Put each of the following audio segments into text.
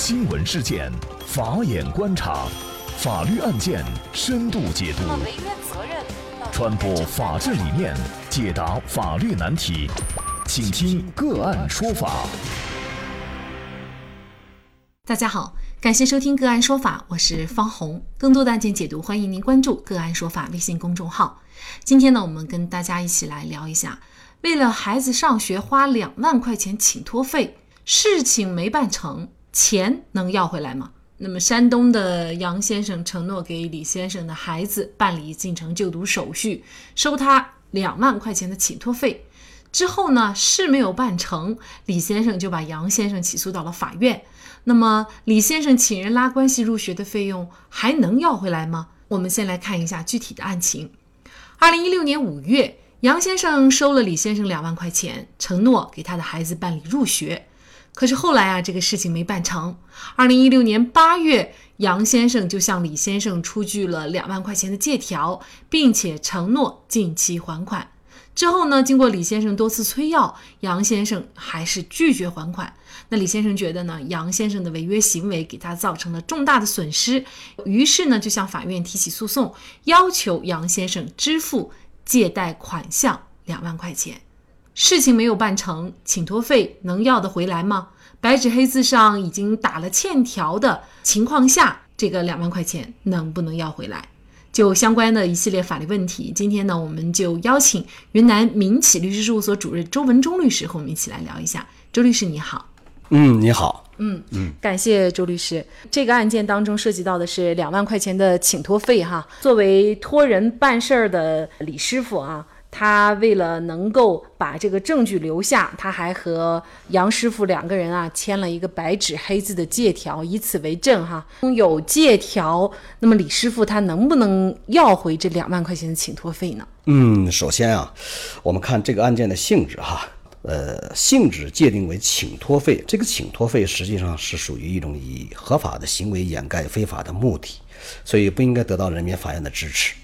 新闻事件，法眼观察，法律案件深度解读，传播法治理念，解答法律难题，请听个案说法。大家好，感谢收听个案说法，我是方红。更多的案件解读，欢迎您关注个案说法微信公众号。今天呢，我们跟大家一起来聊一下，为了孩子上学花两万块钱请托费，事情没办成，钱能要回来吗？那么，山东的杨先生承诺给李先生的孩子办理进城就读手续，收他两万块钱的请托费。之后呢，事没有办成，李先生就把杨先生起诉到了法院。那么，李先生请人拉关系入学的费用还能要回来吗？我们先来看一下具体的案情。二零一六年五月，杨先生收了李先生两万块钱，承诺给他的孩子办理入学。可是后来啊，这个事情没办成。二零一六年八月，杨先生就向李先生出具了两万块钱的借条，并且承诺近期还款。之后呢，经过李先生多次催要，杨先生还是拒绝还款。那李先生觉得呢，杨先生的违约行为给他造成了重大的损失，于是呢，就向法院提起诉讼，要求杨先生支付借贷款项两万块钱。事情没有办成，请托费能要得回来吗？白纸黑字上已经打了欠条的情况下，这个两万块钱能不能要回来？就相关的一系列法律问题，今天呢，我们就邀请云南民企律师事务所主任周文忠律师和我们一起来聊一下。周律师你好，嗯，你好，嗯嗯，感谢周律师。这个案件当中涉及到的是两万块钱的请托费哈，作为托人办事儿的李师傅啊。他为了能够把这个证据留下，他还和杨师傅两个人啊签了一个白纸黑字的借条，以此为证哈。有借条，那么李师傅他能不能要回这两万块钱的请托费呢？嗯，首先啊，我们看这个案件的性质哈，呃，性质界定为请托费，这个请托费实际上是属于一种以合法的行为掩盖非法的目的，所以不应该得到人民法院的支持。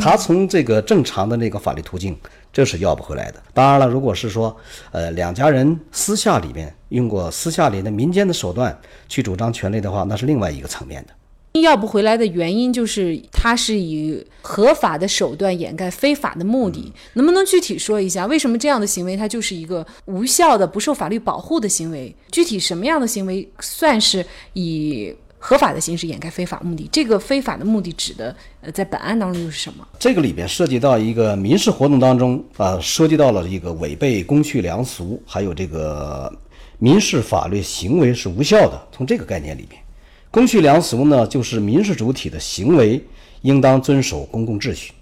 他从这个正常的那个法律途径，这是要不回来的。当然了，如果是说，呃，两家人私下里面用过私下里的民间的手段去主张权利的话，那是另外一个层面的。要不回来的原因就是他是以合法的手段掩盖非法的目的。能不能具体说一下，为什么这样的行为它就是一个无效的、不受法律保护的行为？具体什么样的行为算是以？合法的形式掩盖非法目的，这个非法的目的指的，呃，在本案当中又是什么？这个里边涉及到一个民事活动当中啊，涉及到了一个违背公序良俗，还有这个民事法律行为是无效的。从这个概念里边，公序良俗呢，就是民事主体的行为应当遵守公共秩序，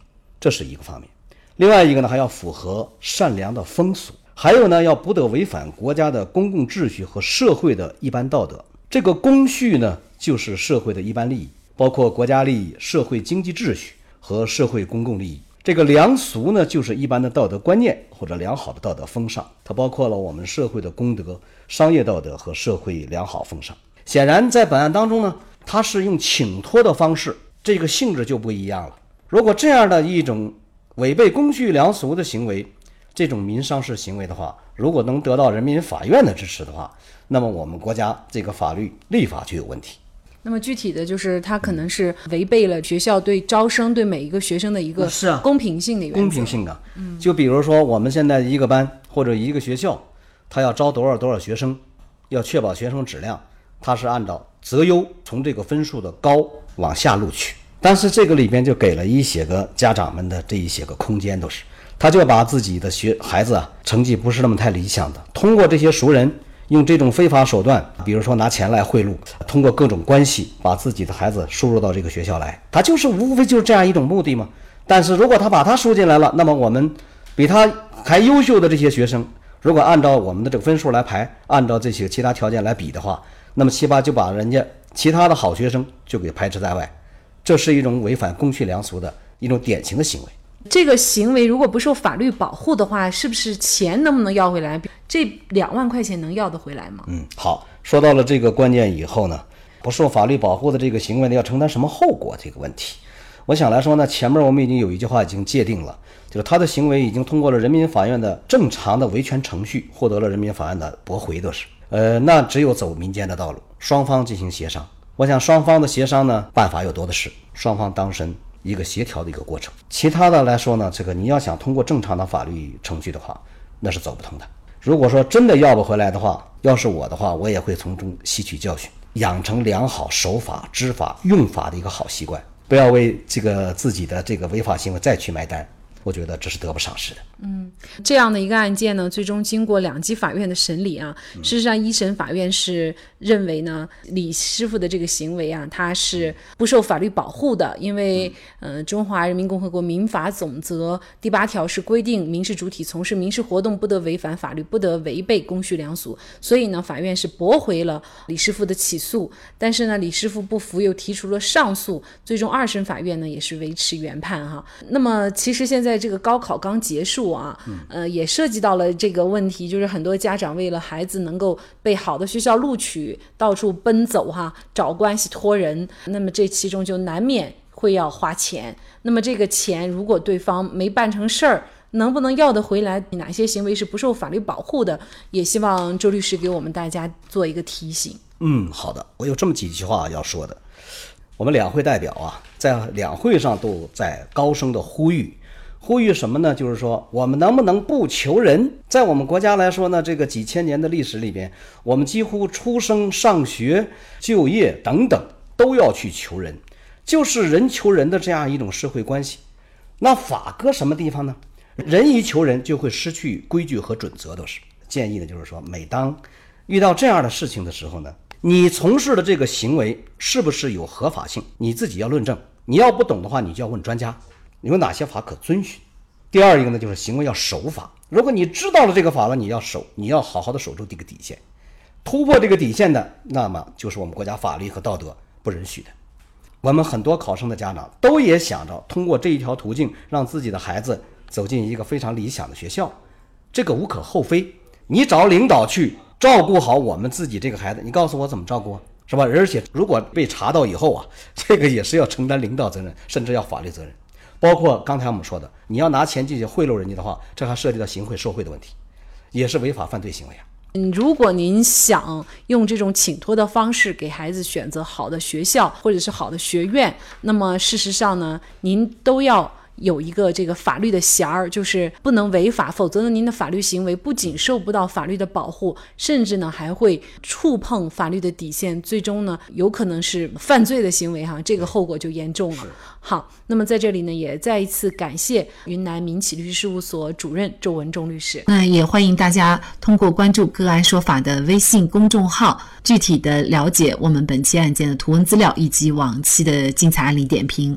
这是一个方面。另外一个呢，还要符合善良的风俗，还有呢，要不得违反国家的公共秩序和社会的一般道德。这个公序呢？就是社会的一般利益，包括国家利益、社会经济秩序和社会公共利益。这个良俗呢，就是一般的道德观念或者良好的道德风尚，它包括了我们社会的公德、商业道德和社会良好风尚。显然，在本案当中呢，它是用请托的方式，这个性质就不一样了。如果这样的一种违背公序良俗的行为，这种民商事行为的话，如果能得到人民法院的支持的话，那么我们国家这个法律立法就有问题。那么具体的就是，他可能是违背了学校对招生对每一个学生的一个是公平性的原则。公平性的，嗯，就比如说我们现在一个班或者一个学校，他要招多少多少学生，要确保学生质量，他是按照择优，从这个分数的高往下录取。但是这个里边就给了一些个家长们的这一些个空间，都是他就把自己的学孩子啊成绩不是那么太理想的，通过这些熟人。用这种非法手段，比如说拿钱来贿赂，通过各种关系把自己的孩子输入到这个学校来，他就是无非就是这样一种目的嘛。但是如果他把他输进来了，那么我们比他还优秀的这些学生，如果按照我们的这个分数来排，按照这些其他条件来比的话，那么七八就把人家其他的好学生就给排斥在外，这是一种违反公序良俗的一种典型的行为。这个行为如果不受法律保护的话，是不是钱能不能要回来？这两万块钱能要得回来吗？嗯，好，说到了这个关键以后呢，不受法律保护的这个行为呢，要承担什么后果？这个问题，我想来说呢，前面我们已经有一句话已经界定了，就是他的行为已经通过了人民法院的正常的维权程序，获得了人民法院的驳回，都是。呃，那只有走民间的道路，双方进行协商。我想双方的协商呢，办法又多的是，双方当身一个协调的一个过程。其他的来说呢，这个你要想通过正常的法律程序的话，那是走不通的。如果说真的要不回来的话，要是我的话，我也会从中吸取教训，养成良好守法、知法、用法的一个好习惯，不要为这个自己的这个违法行为再去买单。我觉得这是得不偿失的。嗯，这样的一个案件呢，最终经过两级法院的审理啊，事实上一审法院是认为呢，李师傅的这个行为啊，他是不受法律保护的，因为呃，《中华人民共和国民法总则》第八条是规定，民事主体从事民事活动不得违反法律，不得违背公序良俗，所以呢，法院是驳回了李师傅的起诉，但是呢，李师傅不服，又提出了上诉，最终二审法院呢也是维持原判哈。那么其实现在。在这个高考刚结束啊，呃，也涉及到了这个问题，就是很多家长为了孩子能够被好的学校录取，到处奔走哈，找关系托人，那么这其中就难免会要花钱。那么这个钱如果对方没办成事儿，能不能要得回来？哪些行为是不受法律保护的？也希望周律师给我们大家做一个提醒。嗯，好的，我有这么几句话要说的。我们两会代表啊，在两会上都在高声的呼吁。呼吁什么呢？就是说，我们能不能不求人？在我们国家来说呢，这个几千年的历史里边，我们几乎出生、上学、就业等等都要去求人，就是人求人的这样一种社会关系。那法搁什么地方呢？人一求人就会失去规矩和准则，都是建议呢。就是说，每当遇到这样的事情的时候呢，你从事的这个行为是不是有合法性，你自己要论证。你要不懂的话，你就要问专家。有哪些法可遵循？第二一个呢，就是行为要守法。如果你知道了这个法了，你要守，你要好好的守住这个底线。突破这个底线的，那么就是我们国家法律和道德不允许的。我们很多考生的家长都也想着通过这一条途径，让自己的孩子走进一个非常理想的学校，这个无可厚非。你找领导去照顾好我们自己这个孩子，你告诉我怎么照顾，是吧？而且如果被查到以后啊，这个也是要承担领导责任，甚至要法律责任。包括刚才我们说的，你要拿钱进去贿赂人家的话，这还涉及到行贿受贿的问题，也是违法犯罪行为啊。嗯，如果您想用这种请托的方式给孩子选择好的学校或者是好的学院，那么事实上呢，您都要。有一个这个法律的弦儿，就是不能违法，否则呢，您的法律行为不仅受不到法律的保护，甚至呢还会触碰法律的底线，最终呢有可能是犯罪的行为哈，这个后果就严重了。好，那么在这里呢，也再一次感谢云南民企律师事务所主任周文忠律师。那也欢迎大家通过关注“个案说法”的微信公众号，具体的了解我们本期案件的图文资料以及往期的精彩案例点评。